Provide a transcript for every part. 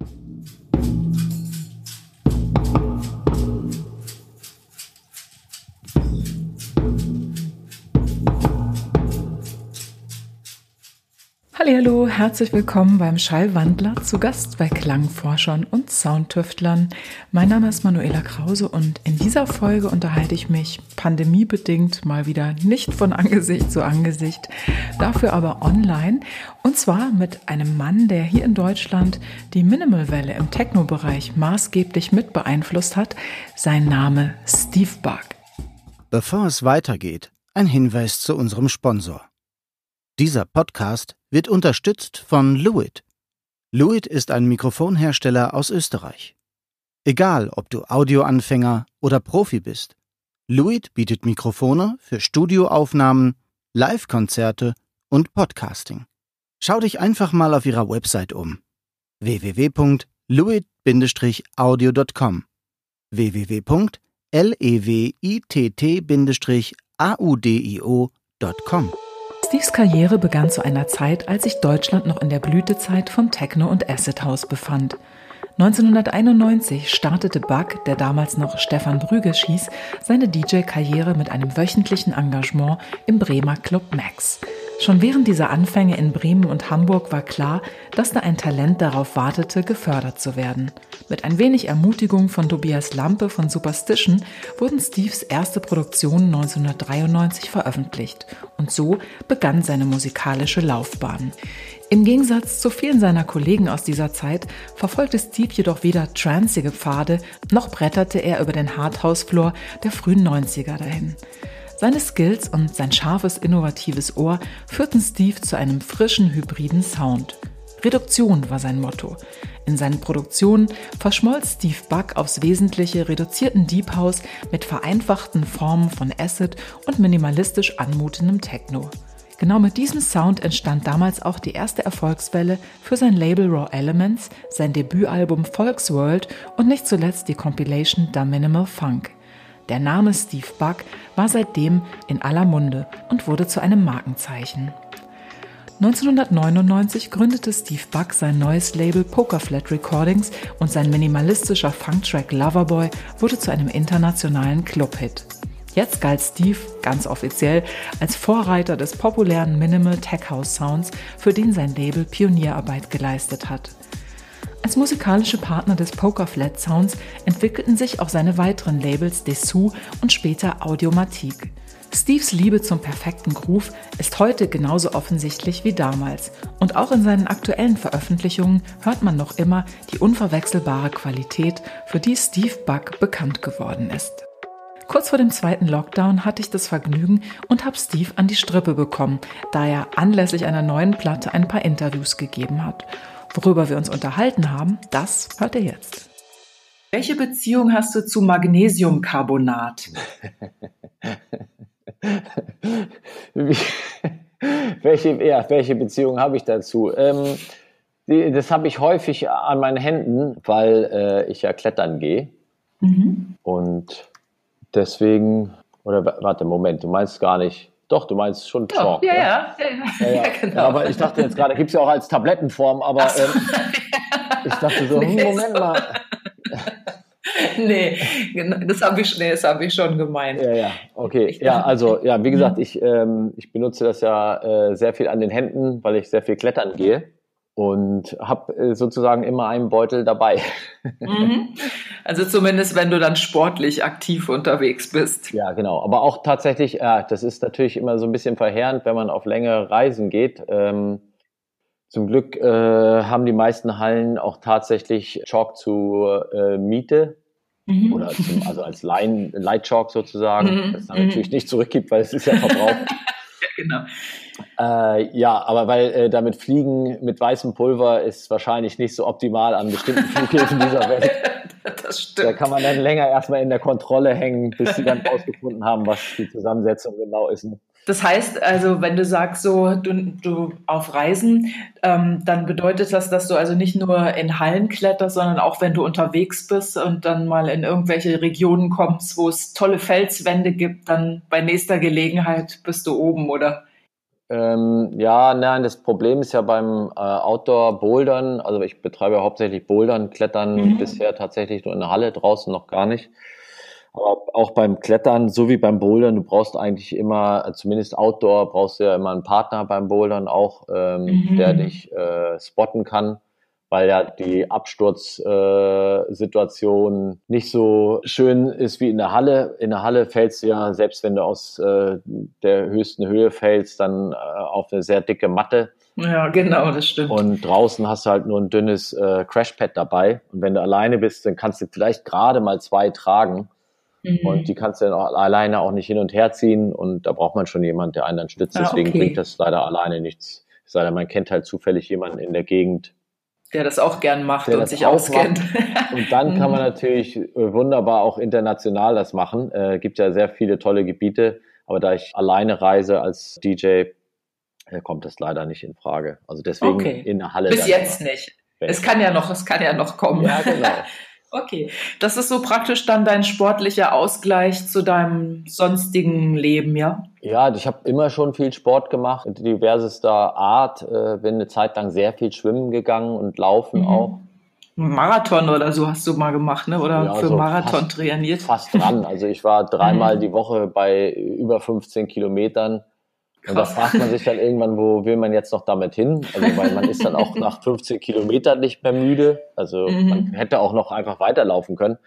Thank you Hallo, herzlich willkommen beim Schallwandler, zu Gast bei Klangforschern und Soundtüftlern. Mein Name ist Manuela Krause und in dieser Folge unterhalte ich mich pandemiebedingt mal wieder nicht von Angesicht zu Angesicht, dafür aber online und zwar mit einem Mann, der hier in Deutschland die Minimalwelle im Techno-Bereich maßgeblich mit beeinflusst hat. Sein Name Steve Bug. Bevor es weitergeht, ein Hinweis zu unserem Sponsor. Dieser Podcast wird unterstützt von Luit. Luit ist ein Mikrofonhersteller aus Österreich. Egal, ob du Audioanfänger oder Profi bist, Luit bietet Mikrofone für Studioaufnahmen, Live-Konzerte und Podcasting. Schau dich einfach mal auf ihrer Website um. www.luit-audio.com www.lewitt-audio.com Steves Karriere begann zu einer Zeit, als sich Deutschland noch in der Blütezeit von Techno und Acid House befand. 1991 startete Buck, der damals noch Stefan Brügges hieß, seine DJ-Karriere mit einem wöchentlichen Engagement im Bremer Club Max. Schon während dieser Anfänge in Bremen und Hamburg war klar, dass da ein Talent darauf wartete, gefördert zu werden. Mit ein wenig Ermutigung von Tobias Lampe von Superstition wurden Steves erste Produktionen 1993 veröffentlicht und so begann seine musikalische Laufbahn. Im Gegensatz zu vielen seiner Kollegen aus dieser Zeit verfolgte Steve jedoch weder tranzige Pfade, noch bretterte er über den Hardhouse-Floor der frühen 90er dahin. Seine Skills und sein scharfes, innovatives Ohr führten Steve zu einem frischen, hybriden Sound. Reduktion war sein Motto. In seinen Produktionen verschmolz Steve Buck aufs Wesentliche reduzierten Deep House mit vereinfachten Formen von Acid und minimalistisch anmutendem Techno. Genau mit diesem Sound entstand damals auch die erste Erfolgswelle für sein Label Raw Elements, sein Debütalbum Volksworld und nicht zuletzt die Compilation Da Minimal Funk. Der Name Steve Buck war seitdem in aller Munde und wurde zu einem Markenzeichen. 1999 gründete Steve Buck sein neues Label Pokerflat Recordings und sein minimalistischer Funktrack Loverboy wurde zu einem internationalen Clubhit. Jetzt galt Steve ganz offiziell als Vorreiter des populären Minimal Tech House Sounds, für den sein Label Pionierarbeit geleistet hat. Als musikalische Partner des Poker Flat Sounds entwickelten sich auch seine weiteren Labels Dessous und später Audiomatik. Steves Liebe zum perfekten Groove ist heute genauso offensichtlich wie damals. Und auch in seinen aktuellen Veröffentlichungen hört man noch immer die unverwechselbare Qualität, für die Steve Buck bekannt geworden ist. Kurz vor dem zweiten Lockdown hatte ich das Vergnügen und habe Steve an die Strippe bekommen, da er anlässlich einer neuen Platte ein paar Interviews gegeben hat. Worüber wir uns unterhalten haben, das hört ihr jetzt. Welche Beziehung hast du zu Magnesiumcarbonat? welche, ja, welche Beziehung habe ich dazu? Ähm, die, das habe ich häufig an meinen Händen, weil äh, ich ja klettern gehe. Mhm. Und deswegen, oder warte, Moment, du meinst gar nicht doch, du meinst schon Chalk. Ja, ja, ja, ja, ja, genau. Aber ich dachte jetzt gerade, gibt es ja auch als Tablettenform, aber so. ähm, ich dachte so, hm, Moment mal. nee, das habe ich, nee, hab ich schon gemeint. Ja, ja, okay. Ja, also, ja, wie gesagt, ich, ähm, ich benutze das ja äh, sehr viel an den Händen, weil ich sehr viel klettern gehe und habe äh, sozusagen immer einen Beutel dabei. Mhm. Also zumindest, wenn du dann sportlich aktiv unterwegs bist. Ja, genau. Aber auch tatsächlich, äh, das ist natürlich immer so ein bisschen verheerend, wenn man auf längere Reisen geht. Ähm, zum Glück äh, haben die meisten Hallen auch tatsächlich Chalk zu äh, Miete. Mhm. Oder zum, also als Line, Light Chalk sozusagen, mhm. das dann mhm. natürlich nicht zurückgibt, weil es ist ja verbraucht. ja, genau. Äh, ja, aber weil äh, damit Fliegen mit weißem Pulver ist wahrscheinlich nicht so optimal an bestimmten Flughäfen dieser Welt. Das stimmt. Da kann man dann länger erstmal in der Kontrolle hängen, bis sie dann rausgefunden haben, was die Zusammensetzung genau ist. Das heißt also, wenn du sagst, so du, du auf Reisen, ähm, dann bedeutet das, dass du also nicht nur in Hallen kletterst, sondern auch wenn du unterwegs bist und dann mal in irgendwelche Regionen kommst, wo es tolle Felswände gibt, dann bei nächster Gelegenheit bist du oben, oder? Ähm, ja, nein, das Problem ist ja beim äh, Outdoor-Bouldern, also ich betreibe hauptsächlich Bouldern, Klettern mhm. bisher tatsächlich nur in der Halle, draußen noch gar nicht. Aber auch beim Klettern, so wie beim Bouldern, du brauchst eigentlich immer, zumindest Outdoor, brauchst du ja immer einen Partner beim Bouldern auch, ähm, mhm. der dich äh, spotten kann weil ja die Absturzsituation äh, nicht so schön ist wie in der Halle. In der Halle fällst du ja, selbst wenn du aus äh, der höchsten Höhe fällst, dann äh, auf eine sehr dicke Matte. Ja, genau, das stimmt. Und draußen hast du halt nur ein dünnes äh, Crashpad dabei. Und wenn du alleine bist, dann kannst du vielleicht gerade mal zwei tragen. Mhm. Und die kannst du dann auch alleine auch nicht hin und her ziehen. Und da braucht man schon jemanden, der einen dann stützt. Deswegen okay. bringt das leider alleine nichts. Sei denn, man kennt halt zufällig jemanden in der Gegend, der das auch gern macht und sich auskennt. Und dann kann man mhm. natürlich äh, wunderbar auch international das machen. Äh, gibt ja sehr viele tolle Gebiete, aber da ich alleine reise als DJ, äh, kommt das leider nicht in Frage. Also deswegen okay. in der Halle. Bis jetzt nicht. Es kann ja noch, es kann ja noch kommen. Ja, genau. Okay, das ist so praktisch dann dein sportlicher Ausgleich zu deinem sonstigen Leben, ja? Ja, ich habe immer schon viel Sport gemacht, diversester Art. Äh, bin eine Zeit lang sehr viel schwimmen gegangen und laufen mhm. auch. Marathon oder so hast du mal gemacht, ne? Oder ja, für so Marathon fast, trainiert? Fast dran. Also ich war dreimal mhm. die Woche bei über 15 Kilometern und da fragt man sich dann irgendwann, wo will man jetzt noch damit hin? Also, weil man ist dann auch nach 15 Kilometern nicht mehr müde. Also, mhm. man hätte auch noch einfach weiterlaufen können.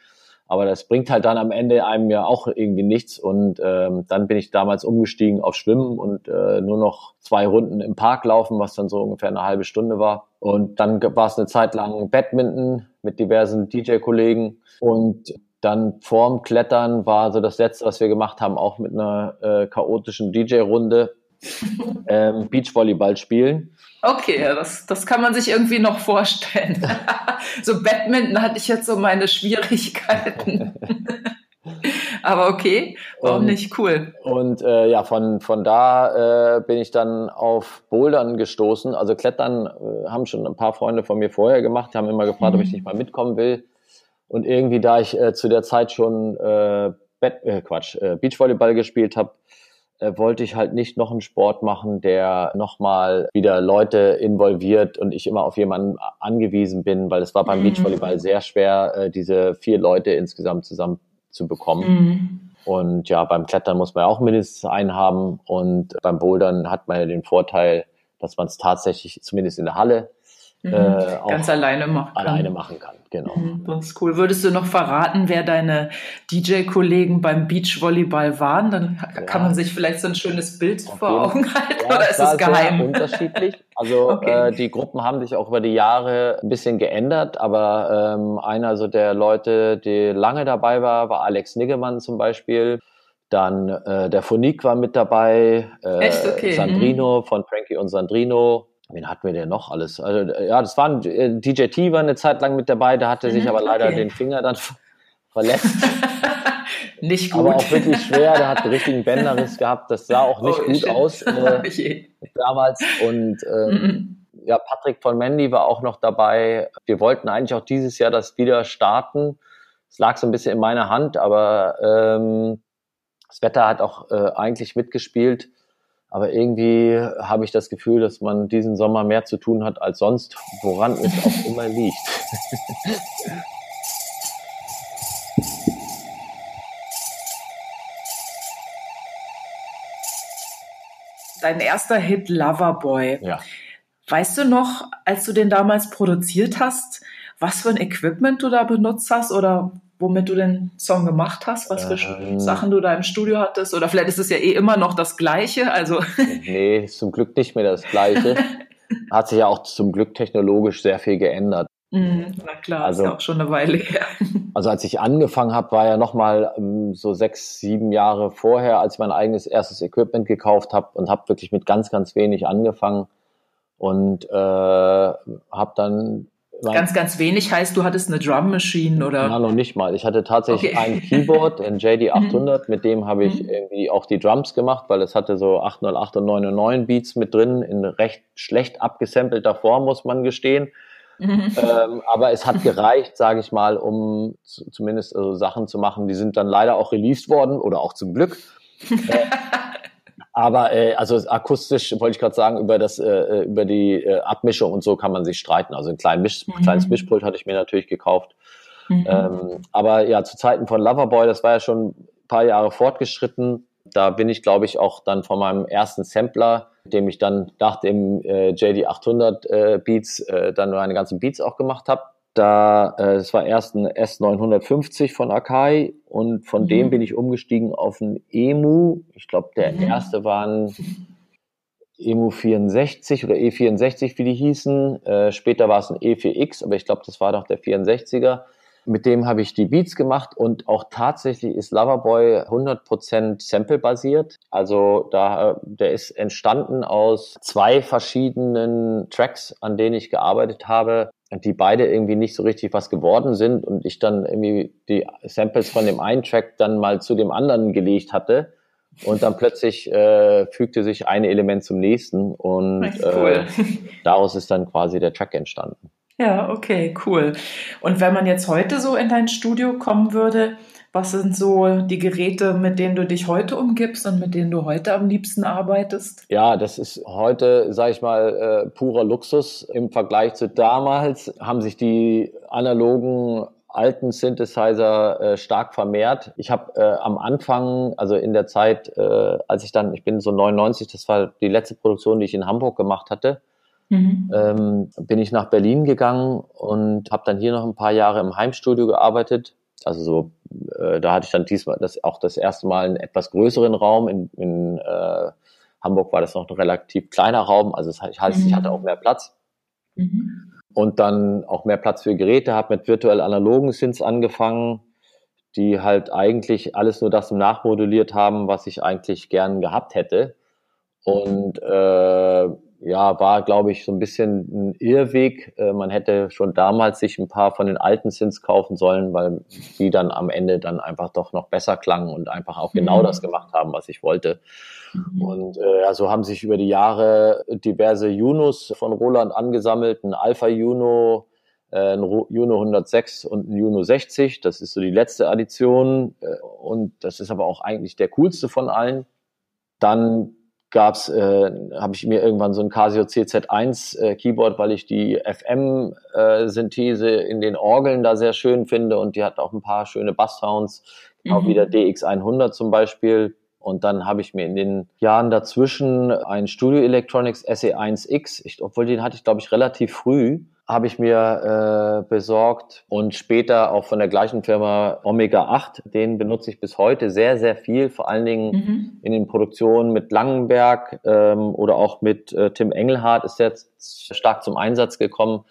Aber das bringt halt dann am Ende einem ja auch irgendwie nichts. Und ähm, dann bin ich damals umgestiegen auf Schwimmen und äh, nur noch zwei Runden im Park laufen, was dann so ungefähr eine halbe Stunde war. Und dann war es eine Zeit lang Badminton mit diversen DJ-Kollegen. Und dann vorm Klettern war so das Letzte, was wir gemacht haben, auch mit einer äh, chaotischen DJ-Runde ähm, Beachvolleyball spielen. Okay, das, das kann man sich irgendwie noch vorstellen. so Badminton hatte ich jetzt so meine Schwierigkeiten. Aber okay, warum nicht cool? Und äh, ja, von, von da äh, bin ich dann auf Bouldern gestoßen. Also Klettern äh, haben schon ein paar Freunde von mir vorher gemacht, die haben immer gefragt, mhm. ob ich mhm. nicht mal mitkommen will. Und irgendwie, da ich äh, zu der Zeit schon äh, Bett, äh, Quatsch, Beachvolleyball gespielt habe, wollte ich halt nicht noch einen Sport machen, der nochmal wieder Leute involviert und ich immer auf jemanden angewiesen bin, weil es war beim mhm. Beachvolleyball sehr schwer, äh, diese vier Leute insgesamt zusammen zu bekommen. Mhm. Und ja, beim Klettern muss man auch mindestens einen haben und beim Bouldern hat man ja den Vorteil, dass man es tatsächlich zumindest in der Halle Mhm. Äh, Ganz alleine machen kann. Alleine machen kann, genau. Mhm, das ist cool. Würdest du noch verraten, wer deine DJ-Kollegen beim Beachvolleyball waren? Dann ja. kann man sich vielleicht so ein schönes Bild Auf vor Augen halten ja, oder ist es geheim? unterschiedlich. Also okay. äh, die Gruppen haben sich auch über die Jahre ein bisschen geändert, aber ähm, einer so der Leute, die lange dabei war, war Alex Niggemann zum Beispiel. Dann äh, der Phonik war mit dabei, äh, Echt? Okay. Sandrino mhm. von Frankie und Sandrino, Wen hatten wir denn noch alles? Also, äh, ja, das waren, äh, DJ T war eine Zeit lang mit dabei, der hatte sich mhm, aber leider den Finger dann verletzt. nicht gut. Aber auch wirklich schwer, der hat einen richtigen Bänderriss gehabt, das sah auch nicht oh, gut shit. aus äh, damals. Und ähm, mhm. ja, Patrick von Mandy war auch noch dabei. Wir wollten eigentlich auch dieses Jahr das wieder starten. Es lag so ein bisschen in meiner Hand, aber ähm, das Wetter hat auch äh, eigentlich mitgespielt. Aber irgendwie habe ich das Gefühl, dass man diesen Sommer mehr zu tun hat als sonst, woran es auch immer liegt. Dein erster Hit Loverboy. Ja. Weißt du noch, als du den damals produziert hast, was für ein Equipment du da benutzt hast oder womit du den Song gemacht hast, was für ähm, Sachen du da im Studio hattest. Oder vielleicht ist es ja eh immer noch das Gleiche. Also nee, ist zum Glück nicht mehr das Gleiche. Hat sich ja auch zum Glück technologisch sehr viel geändert. Mm, na klar, also, ist ja auch schon eine Weile her. Also als ich angefangen habe, war ja nochmal ähm, so sechs, sieben Jahre vorher, als ich mein eigenes erstes Equipment gekauft habe und habe wirklich mit ganz, ganz wenig angefangen und äh, habe dann Ganz, ganz wenig heißt, du hattest eine Drum Machine oder? Na, noch nicht mal. Ich hatte tatsächlich okay. ein Keyboard, ein JD800, mit dem habe ich mhm. irgendwie auch die Drums gemacht, weil es hatte so 808 und 909 Beats mit drin, in recht schlecht abgesampelter Form, muss man gestehen. Mhm. Ähm, aber es hat gereicht, sage ich mal, um zumindest also Sachen zu machen. Die sind dann leider auch released worden oder auch zum Glück. äh, Aber äh, also akustisch wollte ich gerade sagen, über das, äh, über die äh, Abmischung und so kann man sich streiten. Also ein kleinen Misch, mhm. kleines Mischpult hatte ich mir natürlich gekauft. Mhm. Ähm, aber ja, zu Zeiten von Loverboy, das war ja schon ein paar Jahre fortgeschritten. Da bin ich, glaube ich, auch dann von meinem ersten Sampler, dem ich dann nach dem äh, JD 800 äh, Beats äh, dann meine ganzen Beats auch gemacht habe. Da, äh, es war erst ein S950 von Akai und von mhm. dem bin ich umgestiegen auf ein EMU. Ich glaube, der mhm. erste war ein EMU 64 oder E64, wie die hießen. Äh, später war es ein E4X, aber ich glaube, das war doch der 64er. Mit dem habe ich die Beats gemacht und auch tatsächlich ist Loverboy 100% Sample-basiert. Also da, der ist entstanden aus zwei verschiedenen Tracks, an denen ich gearbeitet habe, die beide irgendwie nicht so richtig was geworden sind und ich dann irgendwie die Samples von dem einen Track dann mal zu dem anderen gelegt hatte. Und dann plötzlich äh, fügte sich ein Element zum nächsten und cool. äh, daraus ist dann quasi der Track entstanden. Ja, okay, cool. Und wenn man jetzt heute so in dein Studio kommen würde, was sind so die Geräte, mit denen du dich heute umgibst und mit denen du heute am liebsten arbeitest? Ja, das ist heute, sage ich mal, äh, purer Luxus. Im Vergleich zu damals haben sich die analogen alten Synthesizer äh, stark vermehrt. Ich habe äh, am Anfang, also in der Zeit, äh, als ich dann, ich bin so 99, das war die letzte Produktion, die ich in Hamburg gemacht hatte, Mhm. Ähm, bin ich nach Berlin gegangen und habe dann hier noch ein paar Jahre im Heimstudio gearbeitet. Also so, äh, da hatte ich dann diesmal das auch das erste Mal einen etwas größeren Raum. In, in äh, Hamburg war das noch ein relativ kleiner Raum, also das heißt, mhm. ich hatte auch mehr Platz. Mhm. Und dann auch mehr Platz für Geräte, habe mit virtuell analogen Synths angefangen, die halt eigentlich alles nur das nachmoduliert haben, was ich eigentlich gern gehabt hätte. Und äh, ja, war, glaube ich, so ein bisschen ein Irrweg. Äh, man hätte schon damals sich ein paar von den alten Sins kaufen sollen, weil die dann am Ende dann einfach doch noch besser klangen und einfach auch genau mhm. das gemacht haben, was ich wollte. Mhm. Und äh, ja, so haben sich über die Jahre diverse Junos von Roland angesammelt, ein Alpha Juno, äh, ein Juno 106 und ein Juno 60. Das ist so die letzte Addition äh, und das ist aber auch eigentlich der coolste von allen. Dann gab's, äh, habe ich mir irgendwann so ein Casio CZ1 äh, Keyboard, weil ich die FM-Synthese äh, in den Orgeln da sehr schön finde und die hat auch ein paar schöne Bass-Sounds, mhm. auch wieder DX100 zum Beispiel. Und dann habe ich mir in den Jahren dazwischen ein Studio Electronics SE1X, ich, obwohl den hatte ich glaube ich relativ früh, habe ich mir äh, besorgt und später auch von der gleichen Firma Omega 8. Den benutze ich bis heute sehr, sehr viel, vor allen Dingen mhm. in den Produktionen mit Langenberg ähm, oder auch mit äh, Tim Engelhardt ist jetzt stark zum Einsatz gekommen.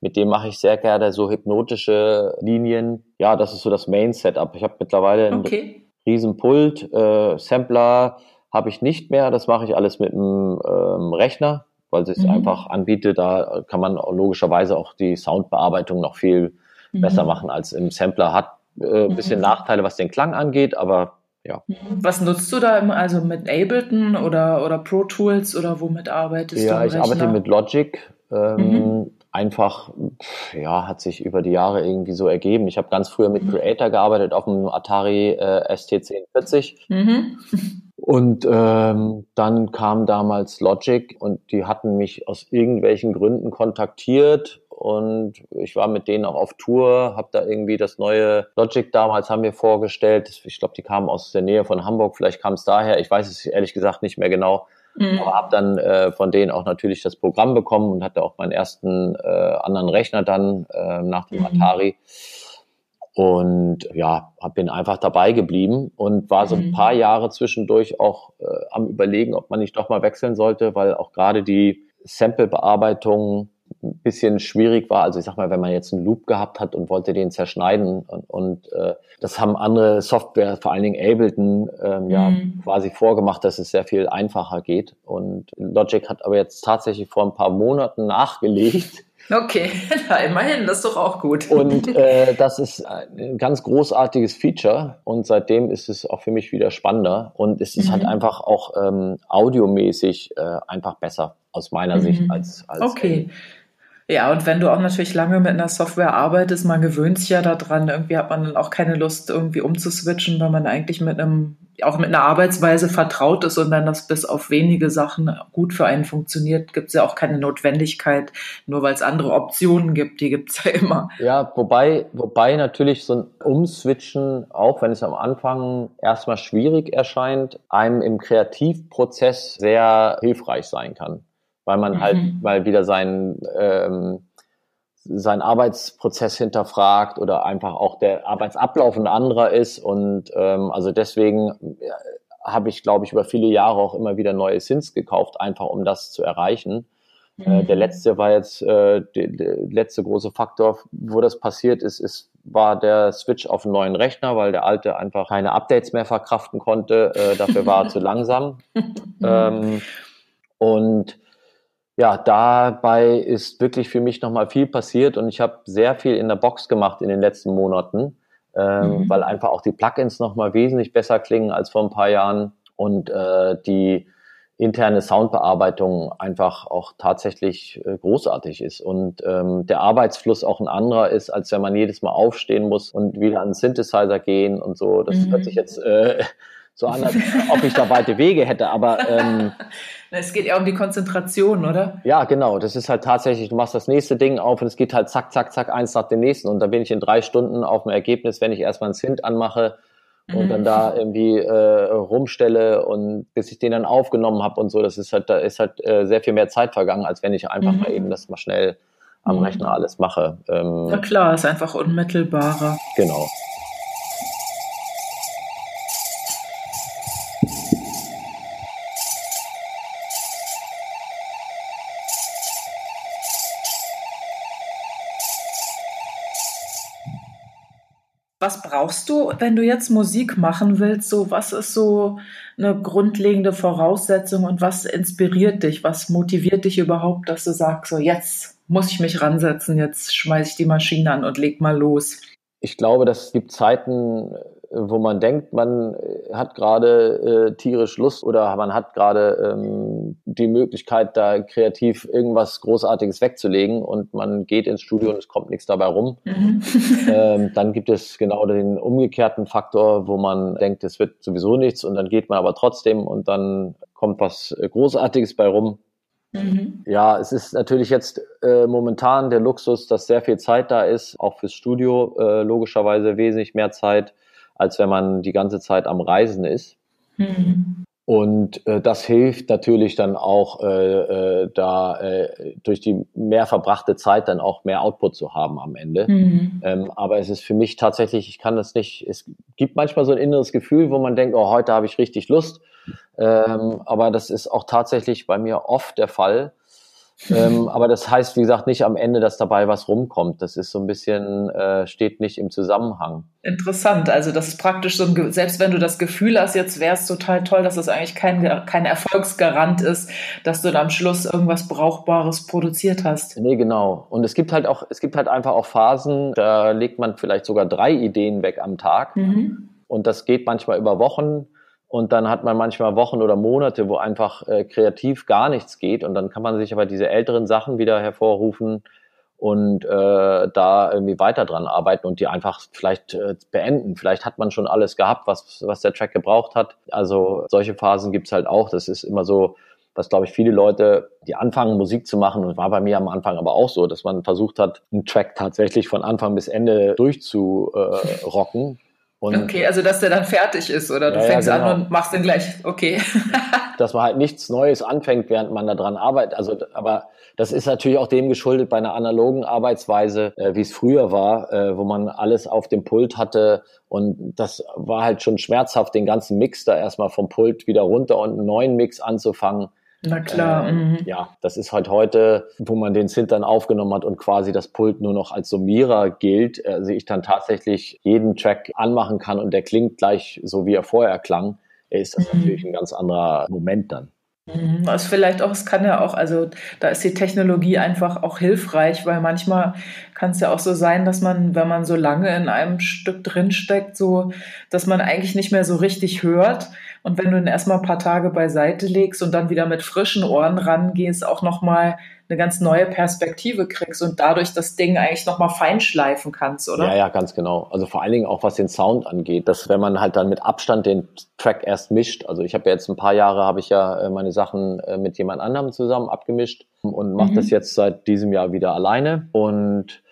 Mit dem mache ich sehr gerne so hypnotische Linien. Ja, das ist so das Main-Setup. Ich habe mittlerweile einen okay. riesen Pult, äh, Sampler habe ich nicht mehr. Das mache ich alles mit einem ähm, Rechner weil es mhm. einfach anbietet. Da kann man logischerweise auch die Soundbearbeitung noch viel mhm. besser machen als im Sampler. Hat äh, ein bisschen mhm. Nachteile, was den Klang angeht, aber ja. Mhm. Was nutzt du da? Also mit Ableton oder, oder Pro Tools oder womit arbeitest ja, du? Ja, ich arbeite mit Logic. Ähm, mhm. Einfach, ja, hat sich über die Jahre irgendwie so ergeben. Ich habe ganz früher mit mhm. Creator gearbeitet auf dem Atari äh, ST1040. Mhm. Und ähm, dann kam damals Logic und die hatten mich aus irgendwelchen Gründen kontaktiert und ich war mit denen auch auf Tour, habe da irgendwie das neue Logic damals haben wir vorgestellt. Ich glaube, die kamen aus der Nähe von Hamburg, vielleicht kam es daher, ich weiß es ehrlich gesagt nicht mehr genau. Mhm. Aber habe dann äh, von denen auch natürlich das Programm bekommen und hatte auch meinen ersten äh, anderen Rechner dann äh, nach dem mhm. Atari. Und ja, hab bin einfach dabei geblieben und war so ein mhm. paar Jahre zwischendurch auch äh, am überlegen, ob man nicht doch mal wechseln sollte, weil auch gerade die Sample-Bearbeitung ein bisschen schwierig war. Also ich sag mal, wenn man jetzt einen Loop gehabt hat und wollte den zerschneiden und, und äh, das haben andere Software, vor allen Dingen Ableton, ähm, ja mhm. quasi vorgemacht, dass es sehr viel einfacher geht. Und Logic hat aber jetzt tatsächlich vor ein paar Monaten nachgelegt Okay, na, immerhin, das ist doch auch gut. Und äh, das ist ein ganz großartiges Feature und seitdem ist es auch für mich wieder spannender und es ist halt mhm. halt einfach auch ähm, audiomäßig äh, einfach besser aus meiner mhm. Sicht als, als Okay. Ja, und wenn du auch natürlich lange mit einer Software arbeitest, man gewöhnt sich ja daran, irgendwie hat man dann auch keine Lust, irgendwie umzuswitchen, weil man eigentlich mit einem, auch mit einer Arbeitsweise vertraut ist und dann das bis auf wenige Sachen gut für einen funktioniert, gibt es ja auch keine Notwendigkeit, nur weil es andere Optionen gibt, die gibt es ja immer. Ja, wobei, wobei natürlich so ein Umswitchen, auch wenn es am Anfang erstmal schwierig erscheint, einem im Kreativprozess sehr hilfreich sein kann weil man halt mhm. halt mal wieder seinen, ähm, seinen Arbeitsprozess hinterfragt oder einfach auch der Arbeitsablauf ein anderer ist. Und ähm, also deswegen äh, habe ich, glaube ich, über viele Jahre auch immer wieder neue Sins gekauft, einfach um das zu erreichen. Äh, mhm. Äh, der letzte war jetzt äh, der, der letzte große Faktor, wo das passiert ist, ist war der Switch auf einen neuen Rechner, weil der alte einfach keine Updates mehr verkraften konnte. Äh, dafür war er zu langsam. ähm, und ja, dabei ist wirklich für mich nochmal viel passiert und ich habe sehr viel in der Box gemacht in den letzten Monaten, ähm, mhm. weil einfach auch die Plugins nochmal wesentlich besser klingen als vor ein paar Jahren und äh, die interne Soundbearbeitung einfach auch tatsächlich äh, großartig ist und ähm, der Arbeitsfluss auch ein anderer ist, als wenn man jedes Mal aufstehen muss und wieder an den Synthesizer gehen und so. Das mhm. hört sich jetzt äh, so an, als ob ich da weite Wege hätte, aber ähm, es geht ja um die Konzentration, oder? Ja, genau. Das ist halt tatsächlich, du machst das nächste Ding auf und es geht halt zack, zack, zack, eins nach dem nächsten. Und dann bin ich in drei Stunden auf dem Ergebnis, wenn ich erstmal ein Synth anmache und mhm. dann da irgendwie äh, rumstelle und bis ich den dann aufgenommen habe und so, das ist halt, da ist halt äh, sehr viel mehr Zeit vergangen, als wenn ich einfach mhm. mal eben das mal schnell am mhm. Rechner alles mache. Ähm, Na klar, ist einfach unmittelbarer. Genau. Was brauchst du, wenn du jetzt Musik machen willst? So, was ist so eine grundlegende Voraussetzung und was inspiriert dich? Was motiviert dich überhaupt, dass du sagst, so jetzt muss ich mich ransetzen, jetzt schmeiße ich die Maschine an und leg mal los? Ich glaube, das gibt Zeiten, wo man denkt, man äh, hat gerade äh, tierisch Lust oder man hat gerade ähm, die Möglichkeit, da kreativ irgendwas Großartiges wegzulegen und man geht ins Studio und es kommt nichts dabei rum. Mhm. ähm, dann gibt es genau den umgekehrten Faktor, wo man denkt, es wird sowieso nichts und dann geht man aber trotzdem und dann kommt was äh, Großartiges bei rum. Mhm. Ja, es ist natürlich jetzt äh, momentan der Luxus, dass sehr viel Zeit da ist, auch fürs Studio äh, logischerweise wesentlich mehr Zeit als wenn man die ganze Zeit am Reisen ist. Mhm. Und äh, das hilft natürlich dann auch, äh, äh, da äh, durch die mehr verbrachte Zeit dann auch mehr Output zu haben am Ende. Mhm. Ähm, aber es ist für mich tatsächlich, ich kann das nicht, es gibt manchmal so ein inneres Gefühl, wo man denkt, oh, heute habe ich richtig Lust. Ähm, aber das ist auch tatsächlich bei mir oft der Fall, ähm, aber das heißt, wie gesagt, nicht am Ende, dass dabei was rumkommt. Das ist so ein bisschen, äh, steht nicht im Zusammenhang. Interessant. Also das ist praktisch so ein, selbst wenn du das Gefühl hast, jetzt wäre es total toll, dass es das eigentlich kein, kein Erfolgsgarant ist, dass du da am Schluss irgendwas Brauchbares produziert hast. Nee, genau. Und es gibt halt auch, es gibt halt einfach auch Phasen, da legt man vielleicht sogar drei Ideen weg am Tag. Mhm. Und das geht manchmal über Wochen. Und dann hat man manchmal Wochen oder Monate, wo einfach äh, kreativ gar nichts geht. Und dann kann man sich aber diese älteren Sachen wieder hervorrufen und äh, da irgendwie weiter dran arbeiten und die einfach vielleicht äh, beenden. Vielleicht hat man schon alles gehabt, was, was der Track gebraucht hat. Also solche Phasen gibt's halt auch. Das ist immer so, was glaube ich viele Leute, die anfangen Musik zu machen, und war bei mir am Anfang aber auch so, dass man versucht hat, einen Track tatsächlich von Anfang bis Ende durchzurocken. Und okay, also dass der dann fertig ist oder du ja, fängst ja, genau. an und machst den gleich. Okay. dass man halt nichts Neues anfängt, während man da dran arbeitet. Also, aber das ist natürlich auch dem geschuldet bei einer analogen Arbeitsweise, äh, wie es früher war, äh, wo man alles auf dem Pult hatte und das war halt schon schmerzhaft, den ganzen Mix da erstmal vom Pult wieder runter und einen neuen Mix anzufangen. Na klar. Äh, mhm. Ja, das ist halt heute, wo man den Synth dann aufgenommen hat und quasi das Pult nur noch als Summierer gilt, also ich dann tatsächlich jeden Track anmachen kann und der klingt gleich so, wie er vorher klang, ist das mhm. natürlich ein ganz anderer Moment dann. Mhm, also vielleicht auch, es kann ja auch, also da ist die Technologie einfach auch hilfreich, weil manchmal kann es ja auch so sein, dass man, wenn man so lange in einem Stück drinsteckt, so, dass man eigentlich nicht mehr so richtig hört. Und wenn du ihn erstmal ein paar Tage beiseite legst und dann wieder mit frischen Ohren rangehst, auch nochmal eine ganz neue Perspektive kriegst und dadurch das Ding eigentlich nochmal feinschleifen kannst, oder? Ja, ja, ganz genau. Also vor allen Dingen auch was den Sound angeht, dass wenn man halt dann mit Abstand den Track erst mischt, also ich habe ja jetzt ein paar Jahre, habe ich ja äh, meine Sachen äh, mit jemand anderem zusammen abgemischt und mache mhm. das jetzt seit diesem Jahr wieder alleine und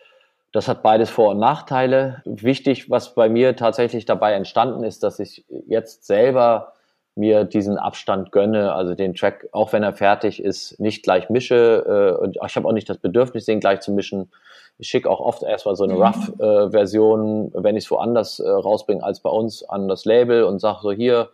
das hat beides Vor- und Nachteile. Wichtig, was bei mir tatsächlich dabei entstanden ist, dass ich jetzt selber mir diesen Abstand gönne, also den Track, auch wenn er fertig ist, nicht gleich mische. Äh, und ich habe auch nicht das Bedürfnis, den gleich zu mischen. Ich schicke auch oft erstmal so eine mhm. Rough-Version, wenn ich es woanders äh, rausbringe als bei uns, an das Label und sage so hier,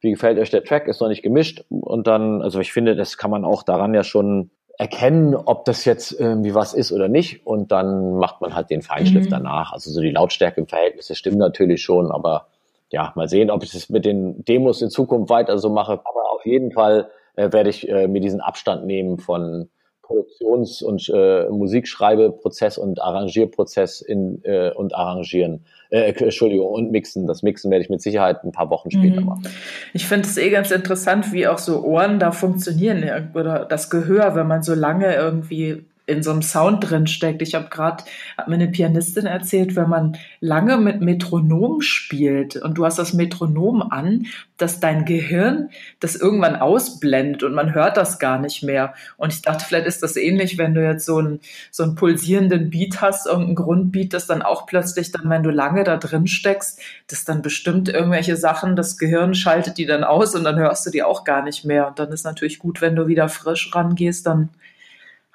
wie gefällt euch der Track, ist noch nicht gemischt. Und dann, also ich finde, das kann man auch daran ja schon erkennen, ob das jetzt irgendwie was ist oder nicht. Und dann macht man halt den Feinschliff mhm. danach. Also so die Lautstärke im Verhältnis, das stimmt natürlich schon, aber ja, mal sehen, ob ich das mit den Demos in Zukunft weiter so mache. Aber auf jeden Fall äh, werde ich äh, mir diesen Abstand nehmen von Produktions- und äh, Musikschreibeprozess und Arrangierprozess in, äh, und Arrangieren. Äh, Entschuldigung, und Mixen. Das Mixen werde ich mit Sicherheit ein paar Wochen später mhm. machen. Ich finde es eh ganz interessant, wie auch so Ohren da funktionieren oder das Gehör, wenn man so lange irgendwie in so einem Sound drin steckt. Ich habe gerade, hat mir eine Pianistin erzählt, wenn man lange mit Metronom spielt und du hast das Metronom an, dass dein Gehirn das irgendwann ausblendet und man hört das gar nicht mehr. Und ich dachte, vielleicht ist das ähnlich, wenn du jetzt so einen, so einen pulsierenden Beat hast, irgendein Grundbeat, das dann auch plötzlich dann, wenn du lange da drin steckst, das dann bestimmt irgendwelche Sachen, das Gehirn schaltet die dann aus und dann hörst du die auch gar nicht mehr. Und dann ist natürlich gut, wenn du wieder frisch rangehst, dann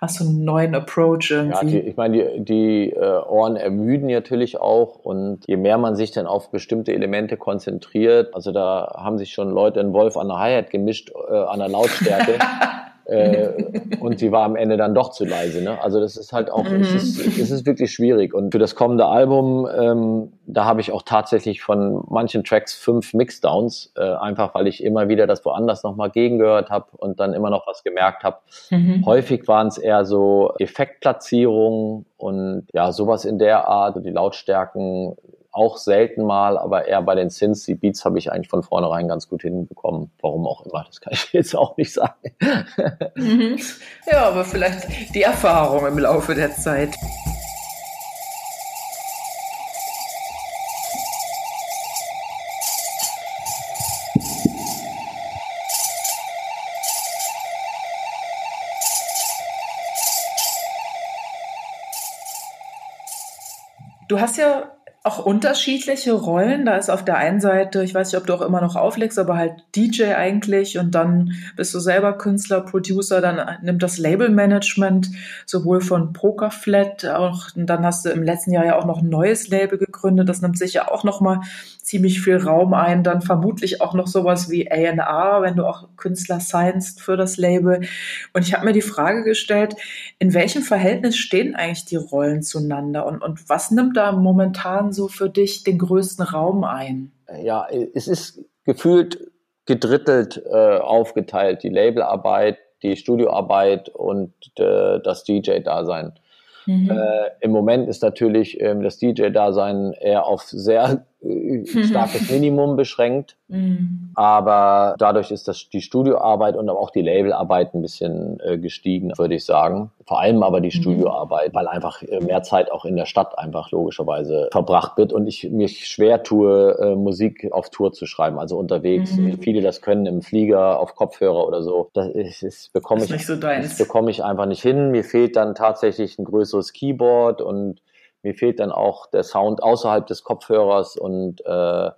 hast du einen neuen Approach irgendwie. Ja, die, ich meine, die, die äh, Ohren ermüden natürlich auch und je mehr man sich dann auf bestimmte Elemente konzentriert, also da haben sich schon Leute einen Wolf an der Hi-Hat gemischt, äh, an der Lautstärke. äh, und sie war am Ende dann doch zu leise. Ne? Also das ist halt auch, mhm. es, ist, es ist wirklich schwierig. Und für das kommende Album, ähm, da habe ich auch tatsächlich von manchen Tracks fünf Mixdowns, äh, einfach weil ich immer wieder das woanders nochmal gegengehört habe und dann immer noch was gemerkt habe. Mhm. Häufig waren es eher so Effektplatzierungen und ja, sowas in der Art, die Lautstärken auch selten mal, aber eher bei den Synths, die Beats habe ich eigentlich von vornherein ganz gut hinbekommen. Warum auch immer, das kann ich jetzt auch nicht sagen. Mhm. Ja, aber vielleicht die Erfahrung im Laufe der Zeit. Du hast ja auch unterschiedliche Rollen. Da ist auf der einen Seite, ich weiß nicht, ob du auch immer noch auflegst, aber halt DJ eigentlich und dann bist du selber Künstler, Producer, dann nimmt das Labelmanagement sowohl von Pokerflat auch, dann hast du im letzten Jahr ja auch noch ein neues Label gegründet. Das nimmt sicher auch nochmal ziemlich viel Raum ein. Dann vermutlich auch noch sowas wie A&R, wenn du auch Künstler signst für das Label. Und ich habe mir die Frage gestellt, in welchem Verhältnis stehen eigentlich die Rollen zueinander und, und was nimmt da momentan so für dich den größten Raum ein? Ja, es ist gefühlt gedrittelt äh, aufgeteilt, die Labelarbeit, die Studioarbeit und äh, das DJ-Dasein. Mhm. Äh, Im Moment ist natürlich ähm, das DJ-Dasein eher auf sehr starkes Minimum beschränkt. Mhm. Aber dadurch ist das die Studioarbeit und auch die Labelarbeit ein bisschen äh, gestiegen, würde ich sagen. Vor allem aber die mhm. Studioarbeit, weil einfach äh, mehr Zeit auch in der Stadt einfach logischerweise verbracht wird und ich mich schwer tue, äh, Musik auf Tour zu schreiben, also unterwegs. Mhm. Viele das können im Flieger, auf Kopfhörer oder so. Das, ist, das bekomme ich, so das bekomme ich einfach nicht hin. Mir fehlt dann tatsächlich ein größeres Keyboard und mir fehlt dann auch der Sound außerhalb des Kopfhörers und äh,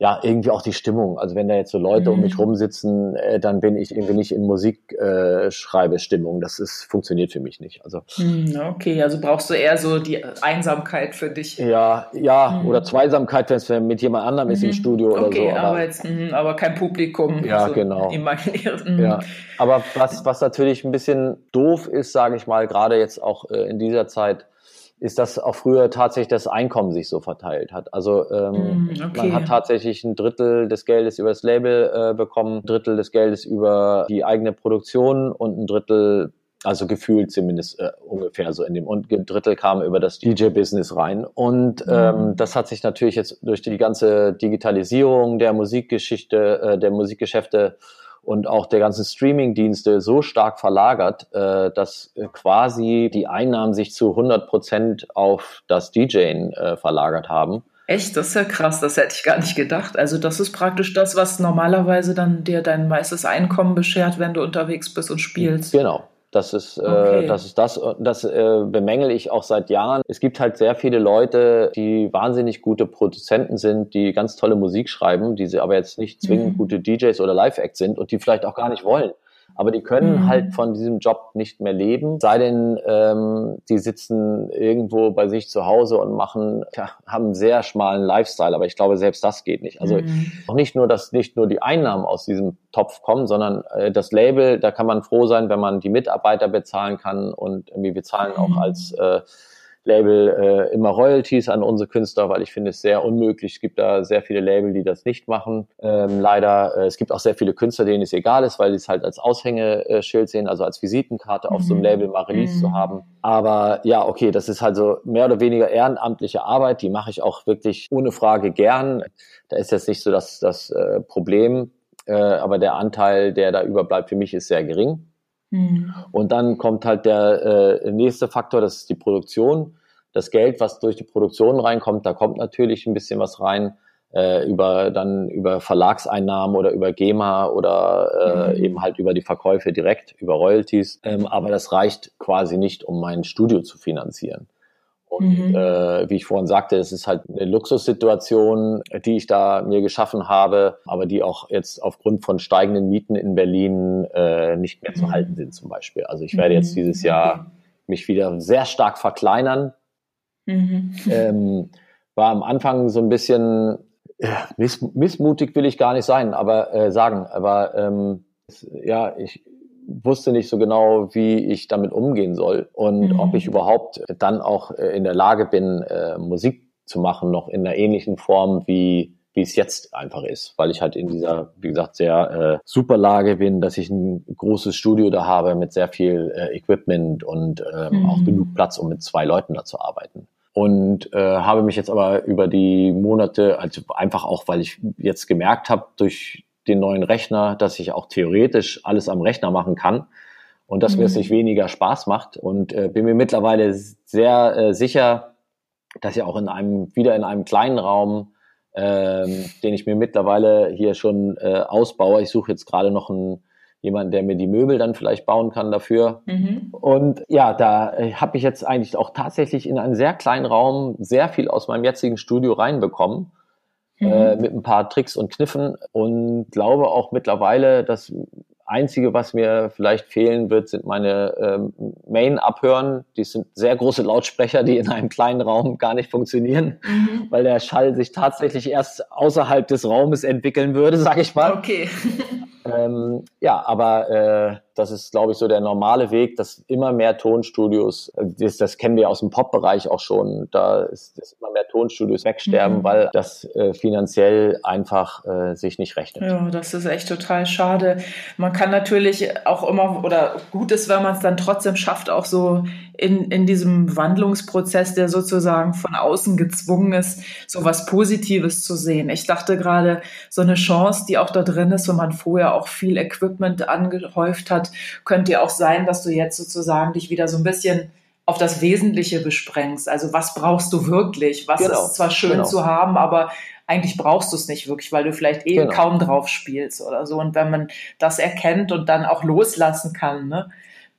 ja, irgendwie auch die Stimmung. Also wenn da jetzt so Leute mhm. um mich mhm. rumsitzen, äh, dann bin ich irgendwie nicht in Musikschreibestimmung. Äh, das ist, funktioniert für mich nicht. Also mhm, okay, also brauchst du eher so die Einsamkeit für dich. Ja, ja, mhm. oder Zweisamkeit, wenn es mit jemand anderem ist im mhm. Studio oder okay, so. Aber, aber, jetzt, aber kein Publikum. Ja, so genau. Ja. Aber was, was natürlich ein bisschen doof ist, sage ich mal, gerade jetzt auch äh, in dieser Zeit, ist, dass auch früher tatsächlich das Einkommen sich so verteilt hat. Also ähm, mm, okay. man hat tatsächlich ein Drittel des Geldes über das Label äh, bekommen, ein Drittel des Geldes über die eigene Produktion und ein Drittel also gefühlt zumindest äh, ungefähr so in dem und ein Drittel kam über das DJ-Business rein. Und mhm. ähm, das hat sich natürlich jetzt durch die ganze Digitalisierung der Musikgeschichte, äh, der Musikgeschäfte und auch der ganzen Streaming-Dienste so stark verlagert, äh, dass quasi die Einnahmen sich zu 100 Prozent auf das DJing äh, verlagert haben. Echt, das ist ja krass, das hätte ich gar nicht gedacht. Also das ist praktisch das, was normalerweise dann dir dein meistes Einkommen beschert, wenn du unterwegs bist und spielst. Genau. Das ist, äh, okay. äh, das ist das, das äh, bemängel ich auch seit Jahren. Es gibt halt sehr viele Leute, die wahnsinnig gute Produzenten sind, die ganz tolle Musik schreiben, die sie aber jetzt nicht zwingend mhm. gute DJs oder Live-Acts sind und die vielleicht auch gar nicht wollen aber die können mhm. halt von diesem Job nicht mehr leben. Sei denn, ähm, die sitzen irgendwo bei sich zu Hause und machen, ja, haben einen sehr schmalen Lifestyle, aber ich glaube, selbst das geht nicht. Also mhm. auch nicht nur, dass nicht nur die Einnahmen aus diesem Topf kommen, sondern äh, das Label, da kann man froh sein, wenn man die Mitarbeiter bezahlen kann und irgendwie wir zahlen auch mhm. als äh, Label äh, immer Royalties an unsere Künstler, weil ich finde es sehr unmöglich. Es gibt da sehr viele Label, die das nicht machen. Ähm, leider, äh, es gibt auch sehr viele Künstler, denen es egal ist, weil sie es halt als Aushängeschild sehen, also als Visitenkarte mhm. auf so einem mhm. Label mal Release mhm. zu haben. Aber ja, okay, das ist halt so mehr oder weniger ehrenamtliche Arbeit, die mache ich auch wirklich ohne Frage gern. Da ist jetzt nicht so das, das äh, Problem, äh, aber der Anteil, der da überbleibt für mich, ist sehr gering. Mhm. Und dann kommt halt der äh, nächste Faktor, das ist die Produktion. Das Geld, was durch die Produktion reinkommt, da kommt natürlich ein bisschen was rein äh, über dann über Verlagseinnahmen oder über GEMA oder äh, mhm. eben halt über die Verkäufe direkt über Royalties. Ähm, aber das reicht quasi nicht, um mein Studio zu finanzieren. Und mhm. äh, wie ich vorhin sagte, es ist halt eine Luxussituation, die ich da mir geschaffen habe, aber die auch jetzt aufgrund von steigenden Mieten in Berlin äh, nicht mehr mhm. zu halten sind zum Beispiel. Also ich werde jetzt mhm. dieses Jahr mich wieder sehr stark verkleinern. Mhm. Ähm, war am Anfang so ein bisschen ja, miss missmutig will ich gar nicht sein, aber äh, sagen, aber ähm, ja, ich, wusste nicht so genau, wie ich damit umgehen soll und mhm. ob ich überhaupt dann auch äh, in der Lage bin, äh, Musik zu machen, noch in einer ähnlichen Form wie wie es jetzt einfach ist, weil ich halt in dieser, wie gesagt, sehr äh, super Lage bin, dass ich ein großes Studio da habe mit sehr viel äh, Equipment und ähm, mhm. auch genug Platz, um mit zwei Leuten da zu arbeiten. Und äh, habe mich jetzt aber über die Monate, also einfach auch, weil ich jetzt gemerkt habe, durch den neuen Rechner, dass ich auch theoretisch alles am Rechner machen kann und dass mhm. mir es nicht weniger Spaß macht und äh, bin mir mittlerweile sehr äh, sicher, dass ich auch in einem wieder in einem kleinen Raum, ähm, den ich mir mittlerweile hier schon äh, ausbaue. Ich suche jetzt gerade noch einen jemanden, der mir die Möbel dann vielleicht bauen kann dafür. Mhm. Und ja, da äh, habe ich jetzt eigentlich auch tatsächlich in einen sehr kleinen Raum sehr viel aus meinem jetzigen Studio reinbekommen äh, mhm. mit ein paar Tricks und Kniffen und glaube auch mittlerweile, das Einzige, was mir vielleicht fehlen wird, sind meine ähm, Main-Abhören. Die sind sehr große Lautsprecher, die in einem kleinen Raum gar nicht funktionieren, mhm. weil der Schall sich tatsächlich erst außerhalb des Raumes entwickeln würde, sag ich mal. Okay. Ähm, ja, aber äh, das ist, glaube ich, so der normale Weg, dass immer mehr Tonstudios, äh, das, das kennen wir aus dem Pop-Bereich auch schon, da ist, dass immer mehr Tonstudios wegsterben, mhm. weil das äh, finanziell einfach äh, sich nicht rechnet. Ja, das ist echt total schade. Man kann natürlich auch immer, oder gut ist, wenn man es dann trotzdem schafft, auch so in, in diesem Wandlungsprozess, der sozusagen von außen gezwungen ist, so was Positives zu sehen. Ich dachte gerade, so eine Chance, die auch da drin ist, wenn man vorher auch viel Equipment angehäuft hat, könnte ja auch sein, dass du jetzt sozusagen dich wieder so ein bisschen auf das Wesentliche besprengst. Also was brauchst du wirklich? Was genau, ist zwar schön genau. zu haben, aber eigentlich brauchst du es nicht wirklich, weil du vielleicht eh genau. kaum drauf spielst oder so. Und wenn man das erkennt und dann auch loslassen kann, ne,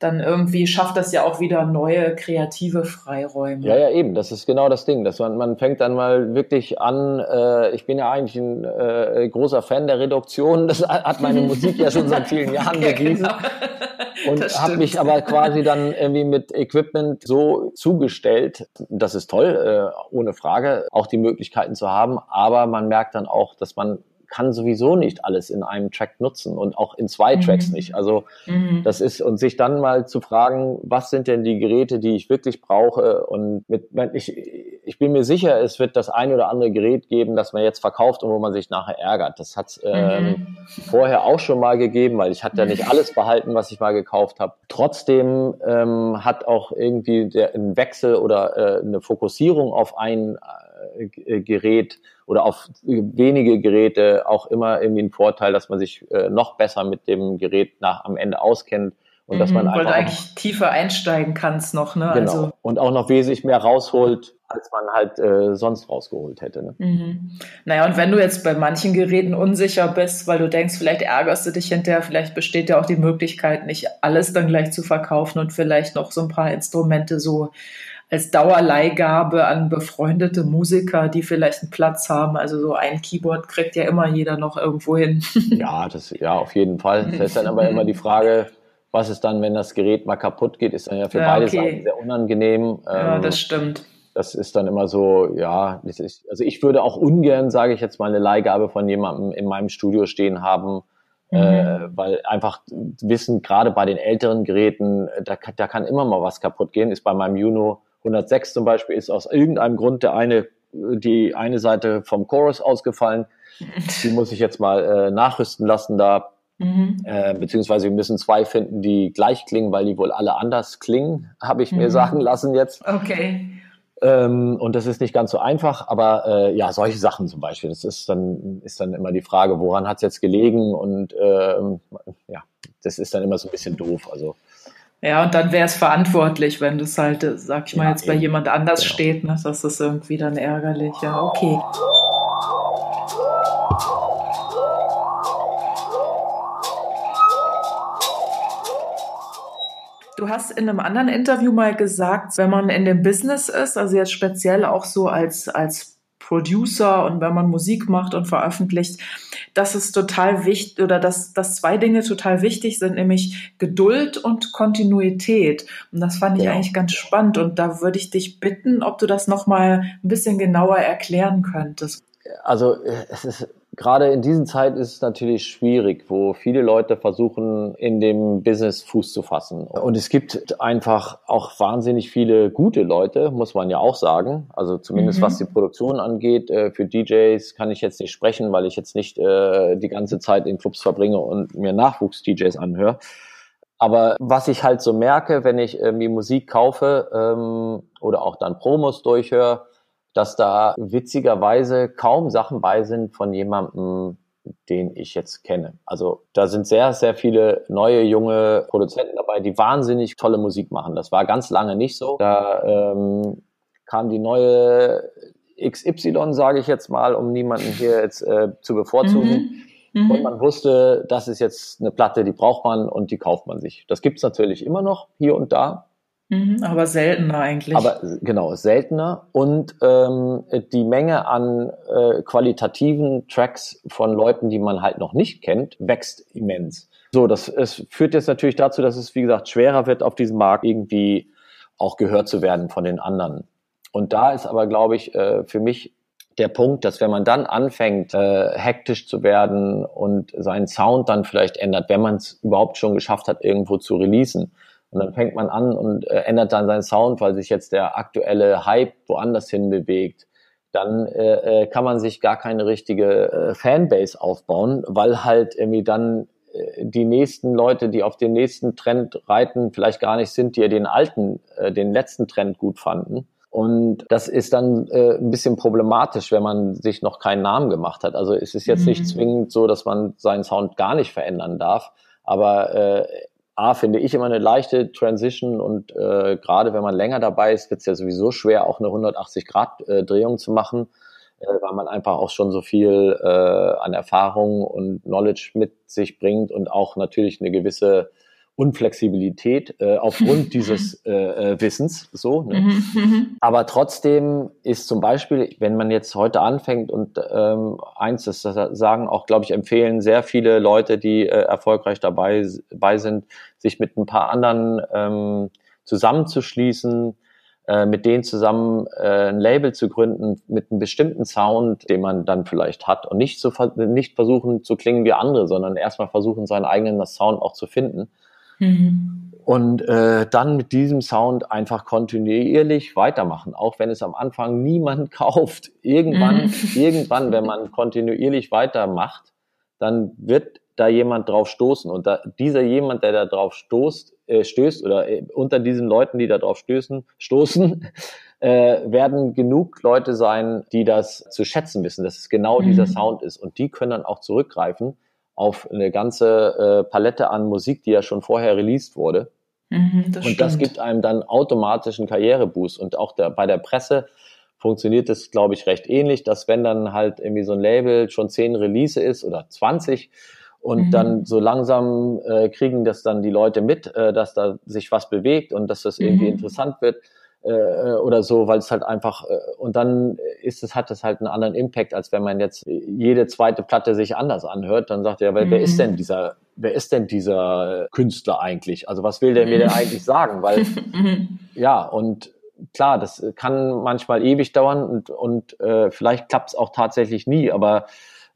dann irgendwie schafft das ja auch wieder neue kreative Freiräume. Ja, ja, eben. Das ist genau das Ding. Dass man, man fängt dann mal wirklich an. Äh, ich bin ja eigentlich ein äh, großer Fan der Reduktion. Das hat meine Musik ja schon seit vielen Jahren ja, bewiesen. Genau. Und habe mich aber quasi dann irgendwie mit Equipment so zugestellt. Das ist toll, äh, ohne Frage, auch die Möglichkeiten zu haben. Aber man merkt dann auch, dass man kann sowieso nicht alles in einem Track nutzen und auch in zwei mhm. Tracks nicht. Also mhm. das ist, und sich dann mal zu fragen, was sind denn die Geräte, die ich wirklich brauche und mit, ich, ich bin mir sicher, es wird das ein oder andere Gerät geben, das man jetzt verkauft und wo man sich nachher ärgert. Das hat ähm, mhm. vorher auch schon mal gegeben, weil ich hatte ja nicht alles behalten, was ich mal gekauft habe. Trotzdem ähm, hat auch irgendwie der, ein Wechsel oder äh, eine Fokussierung auf ein äh, Gerät oder auf wenige Geräte auch immer irgendwie ein Vorteil, dass man sich äh, noch besser mit dem Gerät nach am Ende auskennt und dass man mhm, weil du eigentlich tiefer einsteigen kannst noch, ne? Genau. Also und auch noch wesentlich mehr rausholt, als man halt äh, sonst rausgeholt hätte. Ne? Mhm. Naja, und wenn du jetzt bei manchen Geräten unsicher bist, weil du denkst, vielleicht ärgerst du dich hinterher, vielleicht besteht ja auch die Möglichkeit, nicht alles dann gleich zu verkaufen und vielleicht noch so ein paar Instrumente so als Dauerleihgabe an befreundete Musiker, die vielleicht einen Platz haben. Also so ein Keyboard kriegt ja immer jeder noch irgendwo hin. ja, das ja auf jeden Fall. Das ist dann aber immer die Frage, was ist dann, wenn das Gerät mal kaputt geht, ist dann ja für ja, beide okay. Seiten sehr unangenehm. Ja, ähm, das stimmt. Das ist dann immer so, ja, ist, also ich würde auch ungern, sage ich jetzt mal, eine Leihgabe von jemandem in meinem Studio stehen haben, mhm. äh, weil einfach wissen, gerade bei den älteren Geräten, da, da kann immer mal was kaputt gehen. Ist bei meinem Juno 106 zum Beispiel, ist aus irgendeinem Grund der eine, die eine Seite vom Chorus ausgefallen. Die muss ich jetzt mal äh, nachrüsten lassen da Mhm. Äh, beziehungsweise wir müssen zwei finden, die gleich klingen, weil die wohl alle anders klingen, habe ich mhm. mir sagen lassen jetzt. Okay. Ähm, und das ist nicht ganz so einfach, aber äh, ja, solche Sachen zum Beispiel, das ist dann, ist dann immer die Frage, woran hat es jetzt gelegen? Und ähm, ja, das ist dann immer so ein bisschen doof. Also ja, und dann wäre es verantwortlich, wenn das halt, sag ich mal, ja, jetzt eben. bei jemand anders genau. steht, ne? Das ist irgendwie dann ärgerlich. Ja, okay. Du hast in einem anderen Interview mal gesagt, wenn man in dem Business ist, also jetzt speziell auch so als, als Producer und wenn man Musik macht und veröffentlicht, dass es total wichtig oder dass, dass zwei Dinge total wichtig sind, nämlich Geduld und Kontinuität. Und das fand ich ja. eigentlich ganz spannend. Und da würde ich dich bitten, ob du das nochmal ein bisschen genauer erklären könntest. Also es ist gerade in diesen Zeiten ist es natürlich schwierig, wo viele Leute versuchen, in dem Business Fuß zu fassen. Und es gibt einfach auch wahnsinnig viele gute Leute, muss man ja auch sagen. Also zumindest mhm. was die Produktion angeht. Äh, für DJs kann ich jetzt nicht sprechen, weil ich jetzt nicht äh, die ganze Zeit in Clubs verbringe und mir Nachwuchs-DJs anhöre. Aber was ich halt so merke, wenn ich irgendwie Musik kaufe ähm, oder auch dann Promos durchhöre, dass da witzigerweise kaum Sachen bei sind von jemandem, den ich jetzt kenne. Also da sind sehr, sehr viele neue, junge Produzenten dabei, die wahnsinnig tolle Musik machen. Das war ganz lange nicht so. Da ähm, kam die neue XY, sage ich jetzt mal, um niemanden hier jetzt äh, zu bevorzugen. Mhm. Mhm. Und man wusste, das ist jetzt eine Platte, die braucht man und die kauft man sich. Das gibt's natürlich immer noch hier und da. Mhm, aber seltener eigentlich. Aber genau, seltener. Und ähm, die Menge an äh, qualitativen Tracks von Leuten, die man halt noch nicht kennt, wächst immens. So, das es führt jetzt natürlich dazu, dass es, wie gesagt, schwerer wird, auf diesem Markt irgendwie auch gehört zu werden von den anderen. Und da ist aber, glaube ich, äh, für mich der Punkt, dass wenn man dann anfängt, äh, hektisch zu werden und seinen Sound dann vielleicht ändert, wenn man es überhaupt schon geschafft hat, irgendwo zu releasen, und dann fängt man an und äh, ändert dann seinen Sound, weil sich jetzt der aktuelle Hype woanders hin bewegt. Dann äh, äh, kann man sich gar keine richtige äh, Fanbase aufbauen, weil halt irgendwie dann äh, die nächsten Leute, die auf den nächsten Trend reiten, vielleicht gar nicht sind, die ja den alten, äh, den letzten Trend gut fanden. Und das ist dann äh, ein bisschen problematisch, wenn man sich noch keinen Namen gemacht hat. Also es ist jetzt mhm. nicht zwingend so, dass man seinen Sound gar nicht verändern darf. Aber äh, A, finde ich immer eine leichte Transition und äh, gerade wenn man länger dabei ist, wird es ja sowieso schwer, auch eine 180-Grad-Drehung äh, zu machen, äh, weil man einfach auch schon so viel äh, an Erfahrung und Knowledge mit sich bringt und auch natürlich eine gewisse Unflexibilität äh, aufgrund dieses äh, äh, Wissens. So, ne? Mhm, mhm, Aber trotzdem ist zum Beispiel, wenn man jetzt heute anfängt und ähm, eins, das sagen auch, glaube ich, empfehlen sehr viele Leute, die äh, erfolgreich dabei, dabei sind, sich mit ein paar anderen ähm, zusammenzuschließen, äh, mit denen zusammen äh, ein Label zu gründen mit einem bestimmten Sound, den man dann vielleicht hat und nicht, zu, nicht versuchen zu klingen wie andere, sondern erstmal versuchen, seinen eigenen Sound auch zu finden Mhm. Und äh, dann mit diesem Sound einfach kontinuierlich weitermachen, auch wenn es am Anfang niemand kauft. Irgendwann, mhm. irgendwann, wenn man kontinuierlich weitermacht, dann wird da jemand drauf stoßen. Und da, dieser jemand, der da drauf stoßt, äh, stößt oder äh, unter diesen Leuten, die da drauf stößen, stoßen, äh, werden genug Leute sein, die das zu schätzen wissen, dass es genau mhm. dieser Sound ist. Und die können dann auch zurückgreifen auf eine ganze äh, Palette an Musik, die ja schon vorher released wurde. Mhm, das und stimmt. das gibt einem dann automatisch einen Karriereboost. Und auch der, bei der Presse funktioniert das, glaube ich, recht ähnlich, dass wenn dann halt irgendwie so ein Label schon zehn Release ist oder 20 und mhm. dann so langsam äh, kriegen das dann die Leute mit, äh, dass da sich was bewegt und dass das irgendwie mhm. interessant wird äh, äh, oder so, weil es halt einfach äh, und dann ist es hat es halt einen anderen Impact, als wenn man jetzt jede zweite Platte sich anders anhört, dann sagt er, wer, mhm. wer ist denn mhm. dieser wer ist denn dieser Künstler eigentlich? Also was will der mir denn mhm. eigentlich sagen? Weil mhm. ja und klar, das kann manchmal ewig dauern und, und äh, vielleicht klappt es auch tatsächlich nie, aber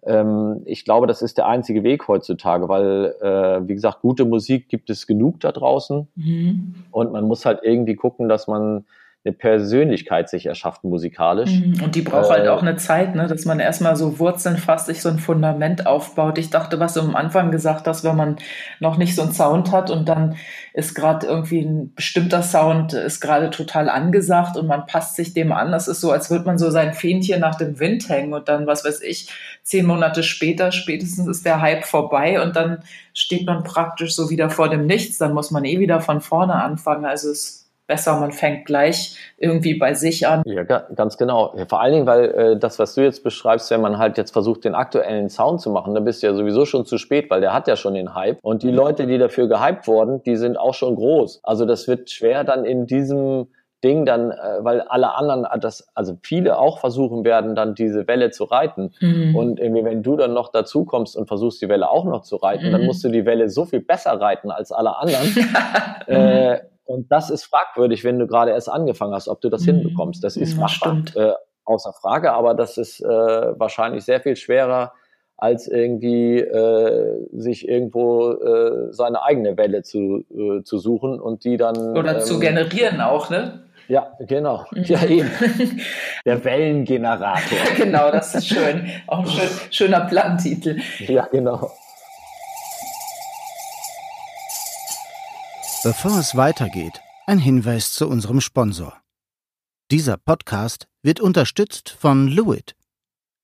ähm, ich glaube, das ist der einzige Weg heutzutage, weil, äh, wie gesagt, gute Musik gibt es genug da draußen mhm. und man muss halt irgendwie gucken, dass man eine Persönlichkeit sich erschafft musikalisch. Mhm. Und die braucht halt äh, halt auch eine Zeit, ne? dass man erstmal so Wurzeln fasst, sich so ein Fundament aufbaut. Ich dachte, was du am Anfang gesagt hast, wenn man noch nicht so einen Sound hat und dann ist gerade irgendwie ein bestimmter Sound, ist gerade total angesagt und man passt sich dem an. Das ist so, als würde man so sein Fähnchen nach dem Wind hängen und dann, was weiß ich, zehn Monate später, spätestens ist der Hype vorbei und dann steht man praktisch so wieder vor dem Nichts. Dann muss man eh wieder von vorne anfangen. Also es besser, man fängt gleich irgendwie bei sich an. Ja, ganz genau. Vor allen Dingen, weil äh, das, was du jetzt beschreibst, wenn man halt jetzt versucht, den aktuellen Sound zu machen, dann bist du ja sowieso schon zu spät, weil der hat ja schon den Hype. Und die Leute, die dafür gehypt wurden, die sind auch schon groß. Also das wird schwer dann in diesem Ding dann, äh, weil alle anderen, äh, das, also viele auch versuchen werden, dann diese Welle zu reiten. Mhm. Und irgendwie, wenn du dann noch dazu kommst und versuchst, die Welle auch noch zu reiten, mhm. dann musst du die Welle so viel besser reiten als alle anderen. äh, und das ist fragwürdig, wenn du gerade erst angefangen hast, ob du das mhm. hinbekommst. Das ist machbar, äh, außer Frage, aber das ist äh, wahrscheinlich sehr viel schwerer, als irgendwie äh, sich irgendwo äh, seine eigene Welle zu, äh, zu suchen und die dann. Oder ähm, zu generieren auch, ne? Ja, genau. Mhm. Ja, eben. Der Wellengenerator. genau, das ist schön. Auch ein schön, schöner Plattentitel. Ja, genau. Bevor es weitergeht, ein Hinweis zu unserem Sponsor. Dieser Podcast wird unterstützt von Luit.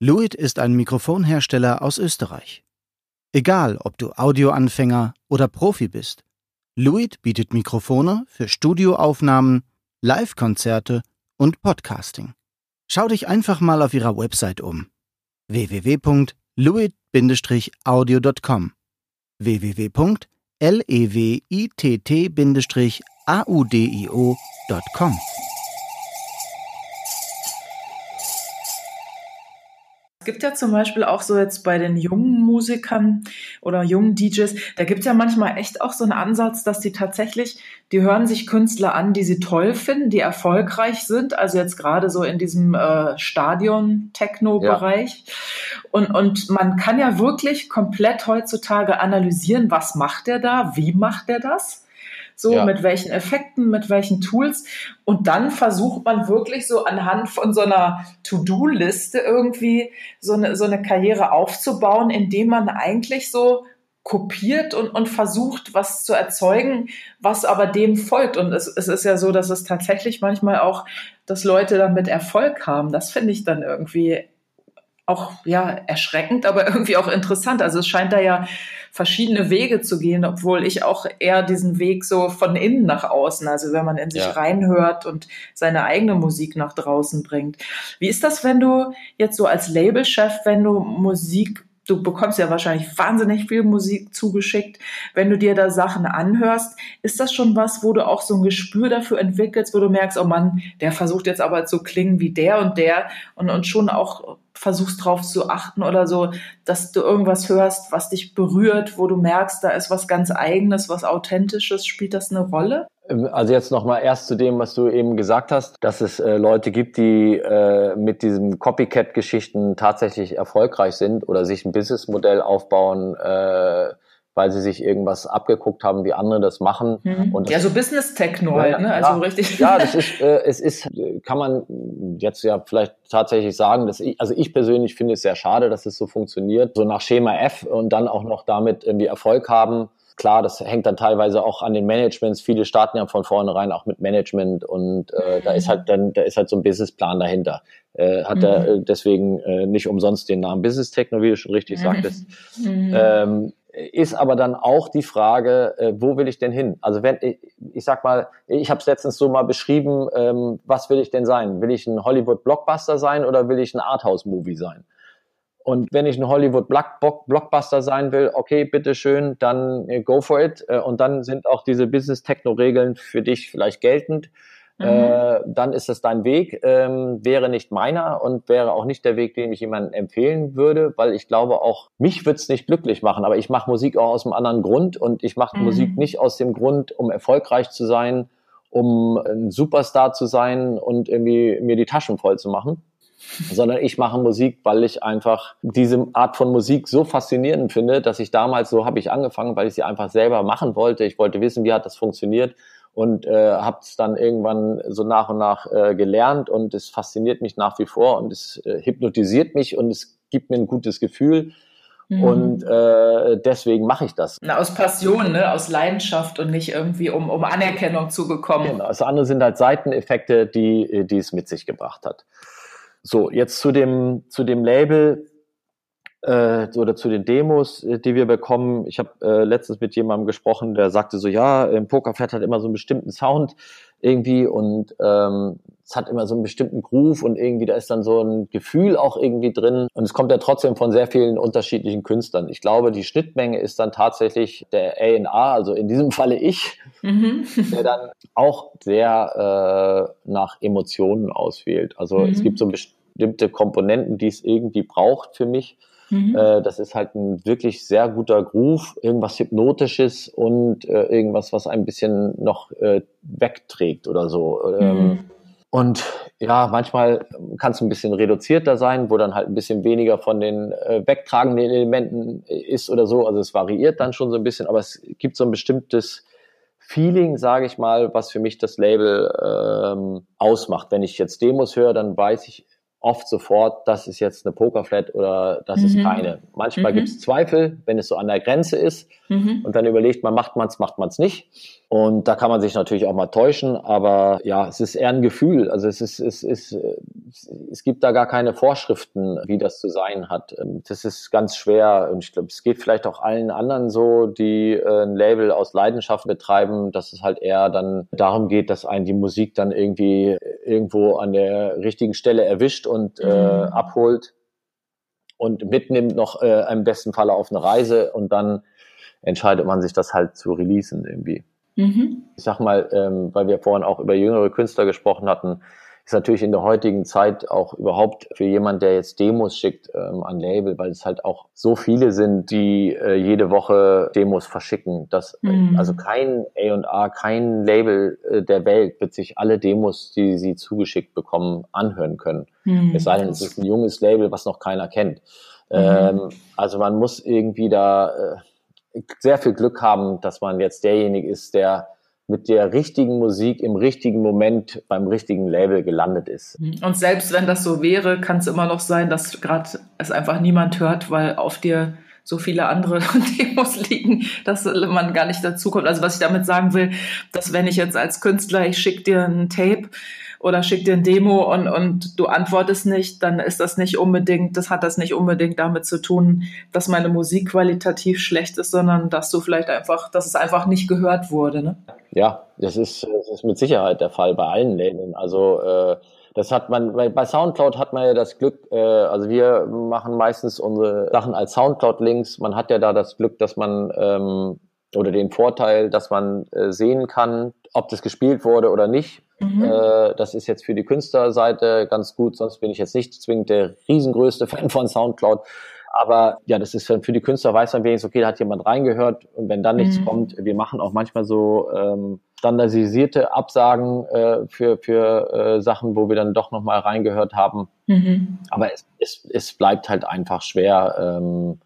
Luit ist ein Mikrofonhersteller aus Österreich. Egal, ob du Audioanfänger oder Profi bist, Luit bietet Mikrofone für Studioaufnahmen, Live-Konzerte und Podcasting. Schau dich einfach mal auf ihrer Website um. www.luit-audio.com www lewitt-audio.com. Es gibt ja zum Beispiel auch so jetzt bei den jungen Musikern oder jungen DJs, da gibt es ja manchmal echt auch so einen Ansatz, dass die tatsächlich, die hören sich Künstler an, die sie toll finden, die erfolgreich sind, also jetzt gerade so in diesem äh, Stadion-Techno-Bereich. Ja. Und, und man kann ja wirklich komplett heutzutage analysieren, was macht der da, wie macht der das? So ja. mit welchen Effekten, mit welchen Tools. Und dann versucht man wirklich so anhand von so einer To-Do-Liste irgendwie so eine, so eine Karriere aufzubauen, indem man eigentlich so kopiert und, und versucht, was zu erzeugen, was aber dem folgt. Und es, es ist ja so, dass es tatsächlich manchmal auch, dass Leute damit Erfolg haben. Das finde ich dann irgendwie auch ja erschreckend, aber irgendwie auch interessant. Also es scheint da ja verschiedene Wege zu gehen, obwohl ich auch eher diesen Weg so von innen nach außen, also wenn man in sich ja. reinhört und seine eigene Musik nach draußen bringt. Wie ist das, wenn du jetzt so als Labelchef, wenn du Musik du bekommst ja wahrscheinlich wahnsinnig viel Musik zugeschickt. Wenn du dir da Sachen anhörst, ist das schon was, wo du auch so ein Gespür dafür entwickelst, wo du merkst, oh Mann, der versucht jetzt aber zu klingen wie der und der und, und schon auch versuchst drauf zu achten oder so, dass du irgendwas hörst, was dich berührt, wo du merkst, da ist was ganz eigenes, was authentisches, spielt das eine Rolle? Ähm, also jetzt nochmal erst zu dem, was du eben gesagt hast, dass es äh, Leute gibt, die äh, mit diesen Copycat-Geschichten tatsächlich erfolgreich sind oder sich ein Businessmodell aufbauen, äh, weil sie sich irgendwas abgeguckt haben, wie andere das machen. Mhm. Und das, ja, so Business Techno halt, ne? Also ja, richtig. Ja, das ist, äh, es ist, kann man jetzt ja vielleicht tatsächlich sagen, dass ich, also ich persönlich finde es sehr schade, dass es so funktioniert, so nach Schema F und dann auch noch damit irgendwie Erfolg haben. Klar, das hängt dann teilweise auch an den Managements. Viele starten ja von vornherein auch mit Management und äh, da ist halt dann, da ist halt so ein Businessplan dahinter. Äh, hat mhm. er äh, deswegen äh, nicht umsonst den Namen Business Techno, wie du schon richtig mhm. sagtest. Mhm. Ähm, ist aber dann auch die Frage, äh, wo will ich denn hin? Also wenn ich, ich sag mal, ich habe es letztens so mal beschrieben, ähm, was will ich denn sein? Will ich ein Hollywood Blockbuster sein oder will ich ein Arthouse Movie sein? Und wenn ich ein Hollywood Blockbuster sein will, okay, bitteschön, dann äh, go for it. Äh, und dann sind auch diese Business-Techno-Regeln für dich vielleicht geltend. Mhm. Äh, dann ist es dein Weg, ähm, wäre nicht meiner und wäre auch nicht der Weg, den ich jemandem empfehlen würde, weil ich glaube auch, mich wird's nicht glücklich machen, aber ich mache Musik auch aus einem anderen Grund und ich mache mhm. Musik nicht aus dem Grund, um erfolgreich zu sein, um ein Superstar zu sein und irgendwie mir die Taschen voll zu machen sondern ich mache Musik, weil ich einfach diese Art von Musik so faszinierend finde, dass ich damals, so habe ich angefangen, weil ich sie einfach selber machen wollte. Ich wollte wissen, wie hat das funktioniert und äh, habe es dann irgendwann so nach und nach äh, gelernt und es fasziniert mich nach wie vor und es äh, hypnotisiert mich und es gibt mir ein gutes Gefühl. Mhm. Und äh, deswegen mache ich das. Na, aus Passion, ne? aus Leidenschaft und nicht irgendwie, um, um Anerkennung zu bekommen. Genau. Das andere sind halt Seiteneffekte, die, die es mit sich gebracht hat. So, jetzt zu dem, zu dem Label äh, oder zu den Demos, äh, die wir bekommen. Ich habe äh, letztens mit jemandem gesprochen, der sagte so, ja, im Pokerflat hat immer so einen bestimmten Sound irgendwie und ähm, es hat immer so einen bestimmten Groove und irgendwie da ist dann so ein Gefühl auch irgendwie drin und es kommt ja trotzdem von sehr vielen unterschiedlichen Künstlern. Ich glaube, die Schnittmenge ist dann tatsächlich der A&R, also in diesem Falle ich, mhm. der dann auch sehr äh, nach Emotionen auswählt. Also mhm. es gibt so bestimmte Komponenten, die es irgendwie braucht für mich. Mhm. Äh, das ist halt ein wirklich sehr guter Groove, irgendwas Hypnotisches und äh, irgendwas, was ein bisschen noch äh, wegträgt oder so. Ähm, mhm. Und ja, manchmal kann es ein bisschen reduzierter sein, wo dann halt ein bisschen weniger von den äh, wegtragenden Elementen ist oder so. Also es variiert dann schon so ein bisschen, aber es gibt so ein bestimmtes Feeling, sage ich mal, was für mich das Label ähm, ausmacht. Wenn ich jetzt Demos höre, dann weiß ich, oft sofort, das ist jetzt eine Pokerflat oder das mhm. ist keine. Manchmal mhm. gibt es Zweifel, wenn es so an der Grenze ist mhm. und dann überlegt man, macht man es, macht man es nicht. Und da kann man sich natürlich auch mal täuschen, aber ja, es ist eher ein Gefühl. Also es ist, es ist, es gibt da gar keine Vorschriften, wie das zu sein hat. Ähm, das ist ganz schwer und ich glaube, es geht vielleicht auch allen anderen so, die äh, ein Label aus Leidenschaft betreiben, dass es halt eher dann darum geht, dass einen die Musik dann irgendwie irgendwo an der richtigen Stelle erwischt und äh, mhm. abholt und mitnimmt noch äh, im besten Falle auf eine Reise und dann entscheidet man sich das halt zu releasen irgendwie. Mhm. Ich sag mal, ähm, weil wir vorhin auch über jüngere Künstler gesprochen hatten, ist natürlich in der heutigen Zeit auch überhaupt für jemand, der jetzt Demos schickt ähm, an Label, weil es halt auch so viele sind, die äh, jede Woche Demos verschicken. Dass, mhm. Also kein A&R, kein Label äh, der Welt wird sich alle Demos, die sie zugeschickt bekommen, anhören können. Mhm. Es sei denn, es ist ein junges Label, was noch keiner kennt. Mhm. Ähm, also man muss irgendwie da äh, sehr viel Glück haben, dass man jetzt derjenige ist, der mit der richtigen Musik im richtigen Moment beim richtigen Label gelandet ist. Und selbst wenn das so wäre, kann es immer noch sein, dass gerade es einfach niemand hört, weil auf dir so viele andere Demos liegen, dass man gar nicht dazukommt. Also was ich damit sagen will, dass wenn ich jetzt als Künstler, ich schicke dir ein Tape oder schick dir ein Demo und, und du antwortest nicht, dann ist das nicht unbedingt, das hat das nicht unbedingt damit zu tun, dass meine Musik qualitativ schlecht ist, sondern dass du vielleicht einfach, dass es einfach nicht gehört wurde. Ne? Ja, das ist, das ist mit Sicherheit der Fall bei allen Labeln. Also äh, das hat man, bei Soundcloud hat man ja das Glück, äh, also wir machen meistens unsere Sachen als Soundcloud-Links. Man hat ja da das Glück, dass man ähm, oder den Vorteil, dass man äh, sehen kann, ob das gespielt wurde oder nicht. Mhm. Äh, das ist jetzt für die Künstlerseite ganz gut, sonst bin ich jetzt nicht zwingend der riesengrößte Fan von Soundcloud. Aber ja, das ist für die Künstler weiß man wenigstens, okay, da hat jemand reingehört und wenn dann nichts mhm. kommt, wir machen auch manchmal so ähm, standardisierte Absagen äh, für, für äh, Sachen, wo wir dann doch nochmal reingehört haben. Mhm. Aber es, es, es bleibt halt einfach schwer. Ähm,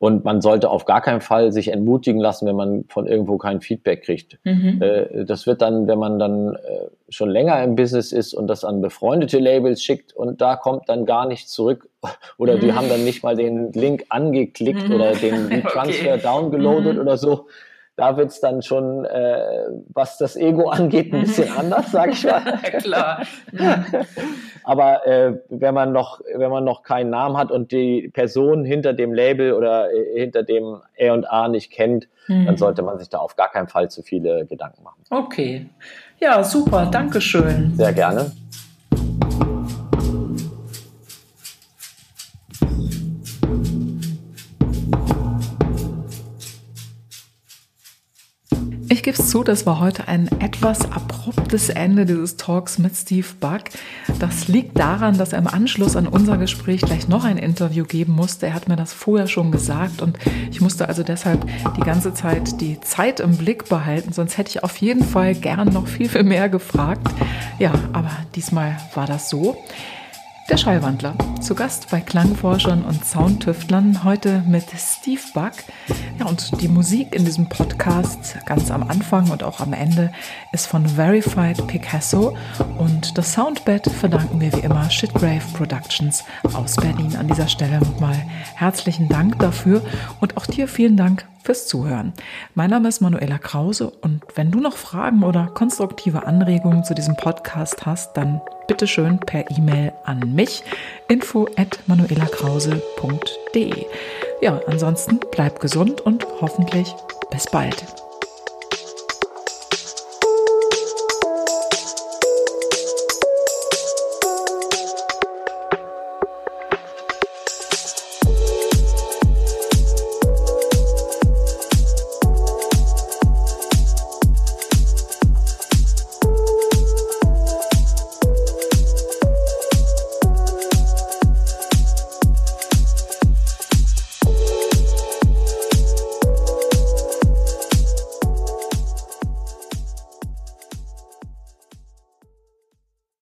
Und man sollte auf gar keinen Fall sich entmutigen lassen, wenn man von irgendwo kein Feedback kriegt. Mhm. Äh, das wird dann, wenn man dann äh, schon länger im Business ist und das an befreundete Labels schickt und da kommt dann gar nichts zurück oder die mhm. haben dann nicht mal den Link angeklickt mhm. oder den Transfer okay. downgeloadet mhm. oder so, da wird's dann schon, äh, was das Ego angeht, ein bisschen anders, sag ich mal. Klar. Aber äh, wenn man noch, wenn man noch keinen Namen hat und die Person hinter dem Label oder äh, hinter dem A&A nicht kennt, mhm. dann sollte man sich da auf gar keinen Fall zu viele Gedanken machen. Okay. Ja, super. Dankeschön. Sehr gerne. Gebe es zu, das war heute ein etwas abruptes Ende dieses Talks mit Steve Buck. Das liegt daran, dass er im Anschluss an unser Gespräch gleich noch ein Interview geben musste. Er hat mir das vorher schon gesagt und ich musste also deshalb die ganze Zeit die Zeit im Blick behalten, sonst hätte ich auf jeden Fall gern noch viel, viel mehr gefragt. Ja, aber diesmal war das so. Der Schallwandler. Zu Gast bei Klangforschern und Soundtüftlern heute mit Steve Buck. Ja, und die Musik in diesem Podcast ganz am Anfang und auch am Ende ist von Verified Picasso und das Soundbed verdanken wir wie immer Shitgrave Productions aus Berlin. An dieser Stelle nochmal herzlichen Dank dafür und auch dir vielen Dank fürs Zuhören. Mein Name ist Manuela Krause und wenn du noch Fragen oder konstruktive Anregungen zu diesem Podcast hast, dann bitte schön per E-Mail an mich info at manuelakrause.de. Ja, ansonsten bleib gesund und hoffentlich bis bald.